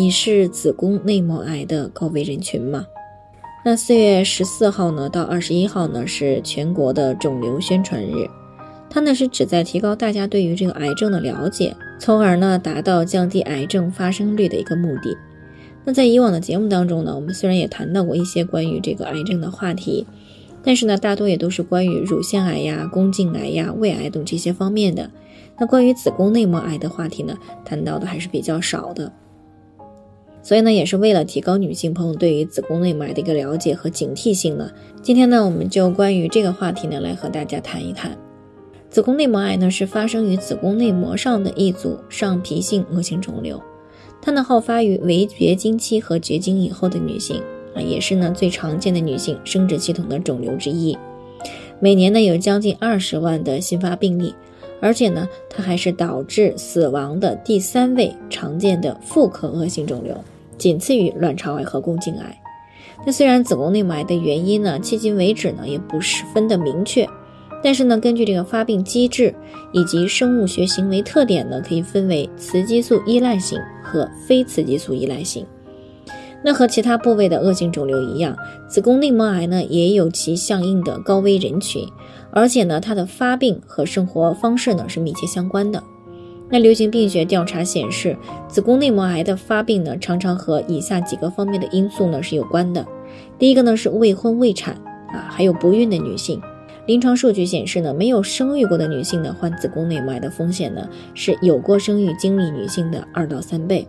你是子宫内膜癌的高危人群吗？那四月十四号呢到二十一号呢是全国的肿瘤宣传日，它呢是旨在提高大家对于这个癌症的了解，从而呢达到降低癌症发生率的一个目的。那在以往的节目当中呢，我们虽然也谈到过一些关于这个癌症的话题，但是呢大多也都是关于乳腺癌呀、宫颈癌呀、胃癌等这些方面的。那关于子宫内膜癌的话题呢，谈到的还是比较少的。所以呢，也是为了提高女性朋友对于子宫内膜癌的一个了解和警惕性呢，今天呢，我们就关于这个话题呢，来和大家谈一谈。子宫内膜癌呢，是发生于子宫内膜上的一组上皮性恶性肿瘤，它呢，好发于围绝经期和绝经以后的女性啊，也是呢最常见的女性生殖系统的肿瘤之一。每年呢，有将近二十万的新发病例，而且呢，它还是导致死亡的第三位常见的妇科恶性肿瘤。仅次于卵巢癌和宫颈癌。那虽然子宫内膜癌的原因呢，迄今为止呢也不十分的明确，但是呢，根据这个发病机制以及生物学行为特点呢，可以分为雌激素依赖型和非雌激素依赖型。那和其他部位的恶性肿瘤一样，子宫内膜癌呢也有其相应的高危人群，而且呢，它的发病和生活方式呢是密切相关的。那流行病学调查显示，子宫内膜癌的发病呢，常常和以下几个方面的因素呢是有关的。第一个呢是未婚未产啊，还有不孕的女性。临床数据显示呢，没有生育过的女性呢，患子宫内膜癌的风险呢是有过生育经历女性的二到三倍，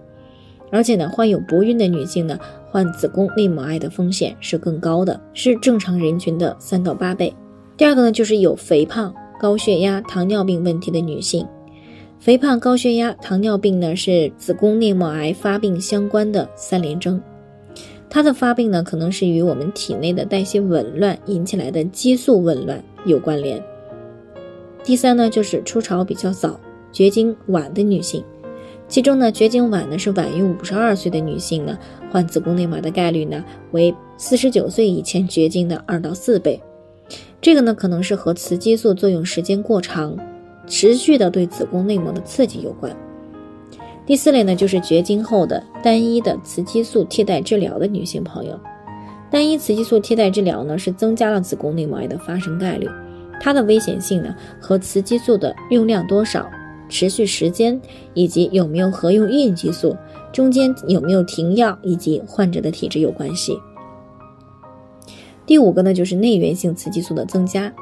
而且呢，患有不孕的女性呢，患子宫内膜癌的风险是更高的，是正常人群的三到八倍。第二个呢就是有肥胖、高血压、糖尿病问题的女性。肥胖、高血压、糖尿病呢，是子宫内膜癌发病相关的三联征。它的发病呢，可能是与我们体内的代谢紊乱引起来的激素紊乱有关联。第三呢，就是初潮比较早、绝经晚的女性，其中呢，绝经晚呢是晚于五十二岁的女性呢，患子宫内膜的概率呢为四十九岁以前绝经的二到四倍。这个呢，可能是和雌激素作用时间过长。持续的对子宫内膜的刺激有关。第四类呢，就是绝经后的单一的雌激素替代治疗的女性朋友。单一雌激素替代治疗呢，是增加了子宫内膜癌的发生概率。它的危险性呢，和雌激素的用量多少、持续时间，以及有没有合用孕激素、中间有没有停药，以及患者的体质有关系。第五个呢，就是内源性雌激素的增加。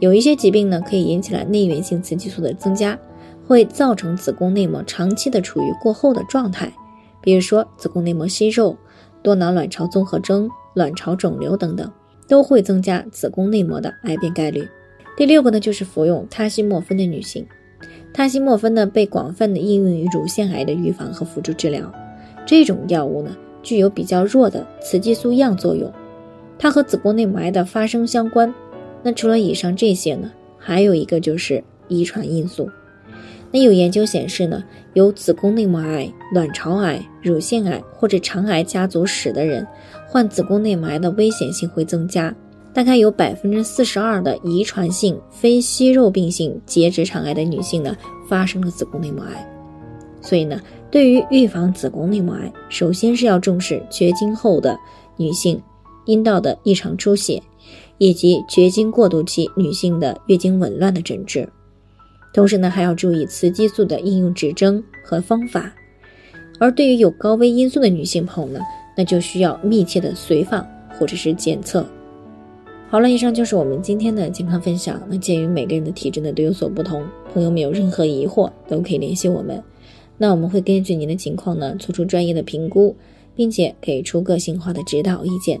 有一些疾病呢，可以引起来内源性雌激素的增加，会造成子宫内膜长期的处于过厚的状态，比如说子宫内膜息肉、多囊卵巢综合征、卵巢肿瘤等等，都会增加子宫内膜的癌变概率。第六个呢，就是服用他西莫芬的女性，他西莫芬呢被广泛的应用于乳腺癌的预防和辅助治疗。这种药物呢，具有比较弱的雌激素样作用，它和子宫内膜癌的发生相关。那除了以上这些呢，还有一个就是遗传因素。那有研究显示呢，有子宫内膜癌、卵巢癌、乳腺癌或者肠癌家族史的人，患子宫内膜癌的危险性会增加。大概有百分之四十二的遗传性非息肉病性结直肠癌的女性呢，发生了子宫内膜癌。所以呢，对于预防子宫内膜癌，首先是要重视绝经后的女性阴道的异常出血。以及绝经过渡期女性的月经紊乱的诊治，同时呢还要注意雌激素的应用指征和方法。而对于有高危因素的女性朋友呢，那就需要密切的随访或者是检测。好了，以上就是我们今天的健康分享。那鉴于每个人的体质呢都有所不同，朋友们有任何疑惑都可以联系我们，那我们会根据您的情况呢做出专业的评估，并且给出个性化的指导意见。